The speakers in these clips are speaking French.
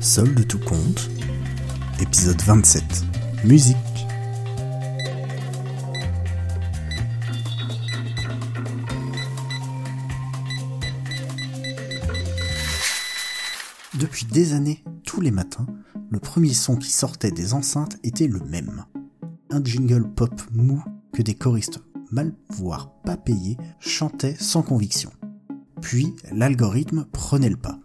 Sol de tout compte, épisode 27. Musique. Depuis des années, tous les matins, le premier son qui sortait des enceintes était le même. Un jingle pop mou que des choristes mal voire pas payés chantaient sans conviction. Puis l'algorithme prenait le pas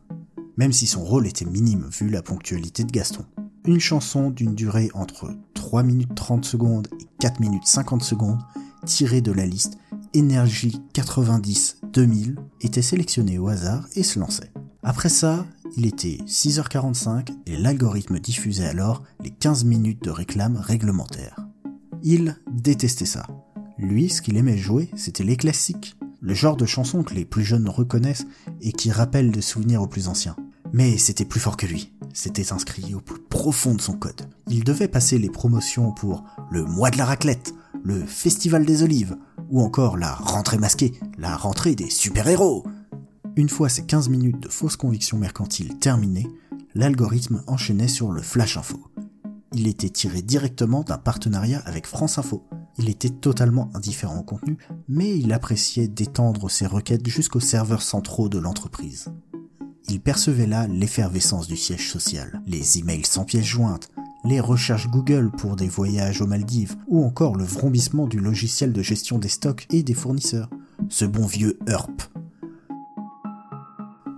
même si son rôle était minime vu la ponctualité de Gaston. Une chanson d'une durée entre 3 minutes 30 secondes et 4 minutes 50 secondes, tirée de la liste Énergie 90-2000, était sélectionnée au hasard et se lançait. Après ça, il était 6h45 et l'algorithme diffusait alors les 15 minutes de réclame réglementaire. Il détestait ça. Lui, ce qu'il aimait jouer, c'était les classiques, le genre de chansons que les plus jeunes reconnaissent et qui rappellent des souvenirs aux plus anciens. Mais c'était plus fort que lui. C'était inscrit au plus profond de son code. Il devait passer les promotions pour le mois de la raclette, le festival des olives, ou encore la rentrée masquée, la rentrée des super-héros. Une fois ces 15 minutes de fausse conviction mercantile terminées, l'algorithme enchaînait sur le Flash Info. Il était tiré directement d'un partenariat avec France Info. Il était totalement indifférent au contenu, mais il appréciait d'étendre ses requêtes jusqu'aux serveurs centraux de l'entreprise. Il percevait là l'effervescence du siège social, les emails sans pièce jointe, les recherches Google pour des voyages aux Maldives, ou encore le vrombissement du logiciel de gestion des stocks et des fournisseurs. Ce bon vieux ERP.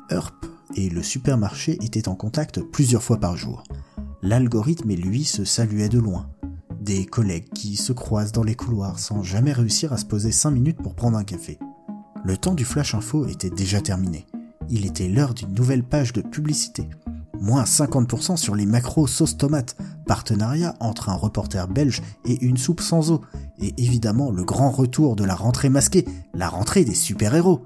ERP et le supermarché étaient en contact plusieurs fois par jour. L'algorithme et lui se saluaient de loin. Des collègues qui se croisent dans les couloirs sans jamais réussir à se poser 5 minutes pour prendre un café. Le temps du flash info était déjà terminé il était l'heure d'une nouvelle page de publicité. Moins 50% sur les macros sauce tomate, partenariat entre un reporter belge et une soupe sans eau, et évidemment le grand retour de la rentrée masquée, la rentrée des super-héros.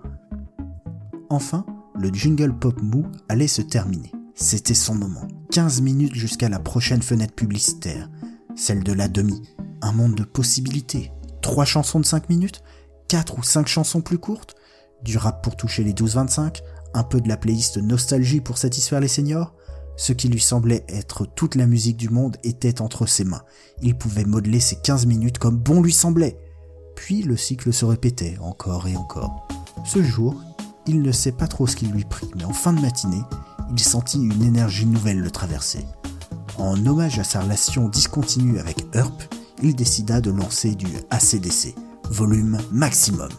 Enfin, le jingle pop mou allait se terminer. C'était son moment. 15 minutes jusqu'à la prochaine fenêtre publicitaire, celle de la demi. Un monde de possibilités. Trois chansons de 5 minutes Quatre ou cinq chansons plus courtes Du rap pour toucher les 12-25 un peu de la playlist Nostalgie pour satisfaire les seniors Ce qui lui semblait être toute la musique du monde était entre ses mains. Il pouvait modeler ses 15 minutes comme bon lui semblait. Puis le cycle se répétait encore et encore. Ce jour, il ne sait pas trop ce qui lui prit, mais en fin de matinée, il sentit une énergie nouvelle le traverser. En hommage à sa relation discontinue avec Earp, il décida de lancer du ACDC, volume maximum.